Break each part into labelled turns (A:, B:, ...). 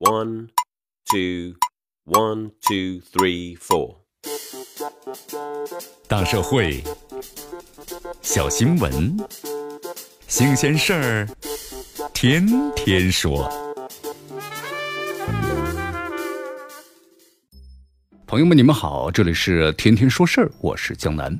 A: One, two, one, two, three, four.
B: 大社会，小新闻，新鲜事儿，天天说。朋友们，你们好，这里是天天说事儿，我是江南。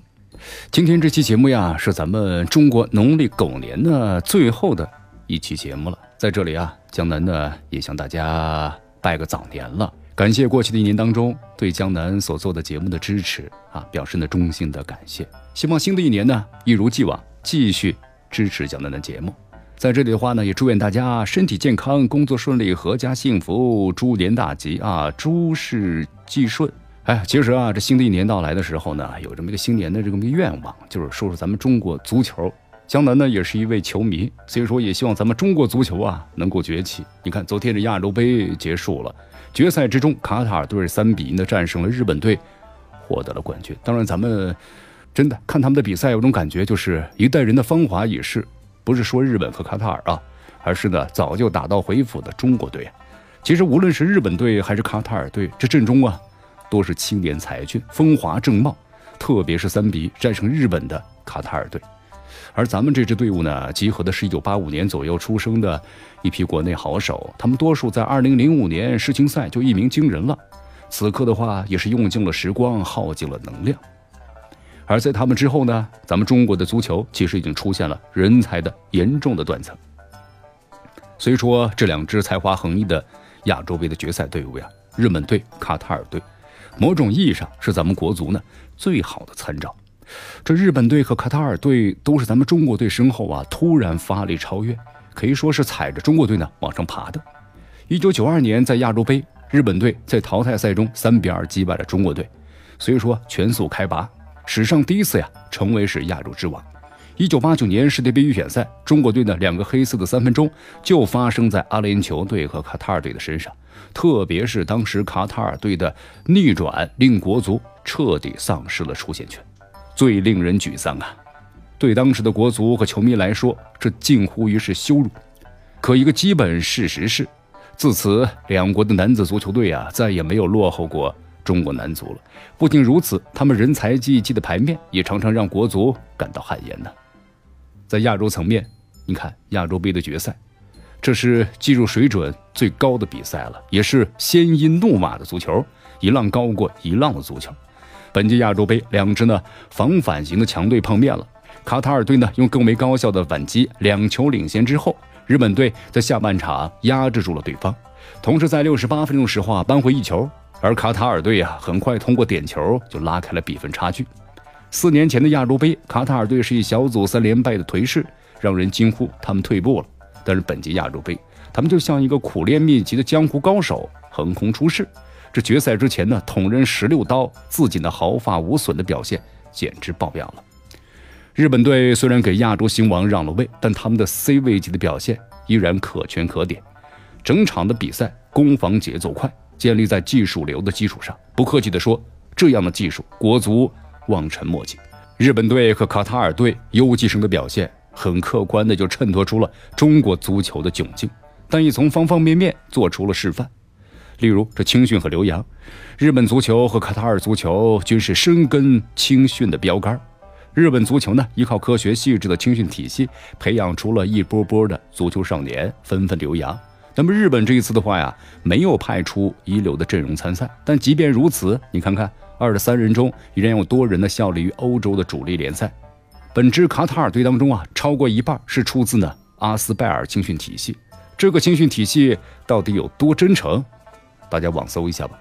B: 今天这期节目呀，是咱们中国农历狗年的最后的一期节目了。在这里啊，江南呢也向大家拜个早年了，感谢过去的一年当中对江南所做的节目的支持啊，表示呢衷心的感谢。希望新的一年呢一如既往继续支持江南的节目。在这里的话呢，也祝愿大家身体健康，工作顺利，阖家幸福，猪年大吉啊，诸事既顺。哎，其实啊，这新的一年到来的时候呢，有这么一个新年的这么一个愿望，就是说说咱们中国足球。江南呢也是一位球迷，所以说也希望咱们中国足球啊能够崛起。你看，昨天这亚洲杯结束了，决赛之中，卡塔尔队三比一的战胜了日本队，获得了冠军。当然，咱们真的看他们的比赛，有种感觉，就是一代人的芳华已逝，不是说日本和卡塔尔啊，而是呢早就打道回府的中国队。其实无论是日本队还是卡塔尔队，这阵中啊。都是青年才俊，风华正茂，特别是三比战胜日本的卡塔尔队，而咱们这支队伍呢，集合的是一九八五年左右出生的一批国内好手，他们多数在二零零五年世青赛就一鸣惊人了，此刻的话也是用尽了时光，耗尽了能量，而在他们之后呢，咱们中国的足球其实已经出现了人才的严重的断层，所以说这两支才华横溢的亚洲杯的决赛队伍呀，日本队、卡塔尔队。某种意义上是咱们国足呢最好的参照。这日本队和卡塔尔队都是咱们中国队身后啊突然发力超越，可以说是踩着中国队呢往上爬的。一九九二年在亚洲杯，日本队在淘汰赛中三比二击败了中国队，所以说全速开拔，史上第一次呀成为是亚洲之王。一九八九年世界杯预选赛，中国队的两个黑色的三分钟就发生在阿联酋队和卡塔尔队的身上。特别是当时卡塔尔队的逆转，令国足彻底丧失了出线权，最令人沮丧啊！对当时的国足和球迷来说，这近乎于是羞辱。可一个基本事实是，自此两国的男子足球队啊，再也没有落后过中国男足了。不仅如此，他们人才济济的牌面也常常让国足感到汗颜呢。在亚洲层面，你看亚洲杯的决赛。这是技术水准最高的比赛了，也是鲜衣怒马的足球，一浪高过一浪的足球。本届亚洲杯，两支呢防反型的强队碰面了。卡塔尔队呢用更为高效的反击，两球领先之后，日本队在下半场压制住了对方，同时在六十八分钟时候啊扳回一球。而卡塔尔队啊很快通过点球就拉开了比分差距。四年前的亚洲杯，卡塔尔队是以小组三连败的颓势，让人惊呼他们退步了。但是本届亚洲杯，他们就像一个苦练秘籍的江湖高手，横空出世。这决赛之前呢，捅人十六刀，自己的毫发无损的表现简直爆表了。日本队虽然给亚洲新王让了位，但他们的 C 位级的表现依然可圈可点。整场的比赛攻防节奏快，建立在技术流的基础上。不客气地说，这样的技术，国足望尘莫及。日本队和卡塔尔队优绩生的表现。很客观的就衬托出了中国足球的窘境，但也从方方面面做出了示范。例如这青训和留洋，日本足球和卡塔尔足球均是深耕青训的标杆。日本足球呢，依靠科学细致的青训体系，培养出了一波波的足球少年，纷纷留洋。那么日本这一次的话呀，没有派出一流的阵容参赛，但即便如此，你看看二十三人中依然有多人呢效力于欧洲的主力联赛。本支卡塔尔队当中啊，超过一半是出自呢阿斯拜尔青训体系。这个青训体系到底有多真诚？大家网搜一下吧。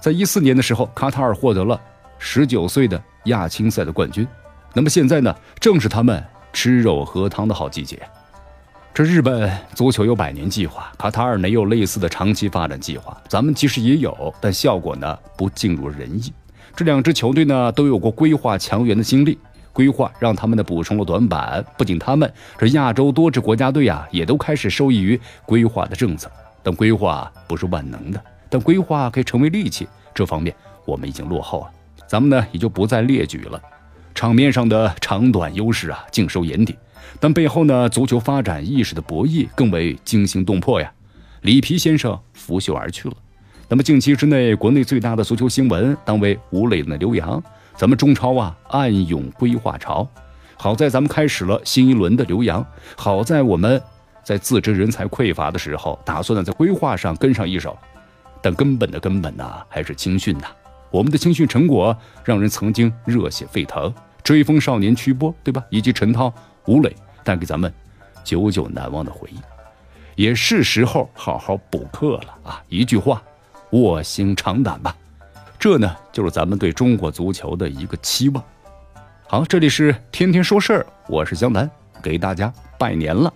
B: 在一四年的时候，卡塔尔获得了十九岁的亚青赛的冠军。那么现在呢，正是他们吃肉喝汤的好季节。这日本足球有百年计划，卡塔尔没有类似的长期发展计划。咱们其实也有，但效果呢不尽如人意。这两支球队呢都有过规划强援的经历。规划让他们的补充了短板，不仅他们，这亚洲多支国家队啊，也都开始受益于规划的政策。但规划不是万能的，但规划可以成为利器。这方面我们已经落后了，咱们呢也就不再列举了。场面上的长短优势啊，尽收眼底，但背后呢，足球发展意识的博弈更为惊心动魄呀。里皮先生拂袖而去了。那么近期之内，国内最大的足球新闻当为吴磊的留洋。咱们中超啊，暗涌规划潮。好在咱们开始了新一轮的留洋。好在我们在自知人才匮乏的时候，打算呢在规划上跟上一手。但根本的根本呐，还是青训呐。我们的青训成果让人曾经热血沸腾，追风少年曲波，对吧？以及陈涛、吴磊带给咱们久久难忘的回忆，也是时候好好补课了啊！一句话。卧薪尝胆吧，这呢就是咱们对中国足球的一个期望。好，这里是天天说事儿，我是江南，给大家拜年了。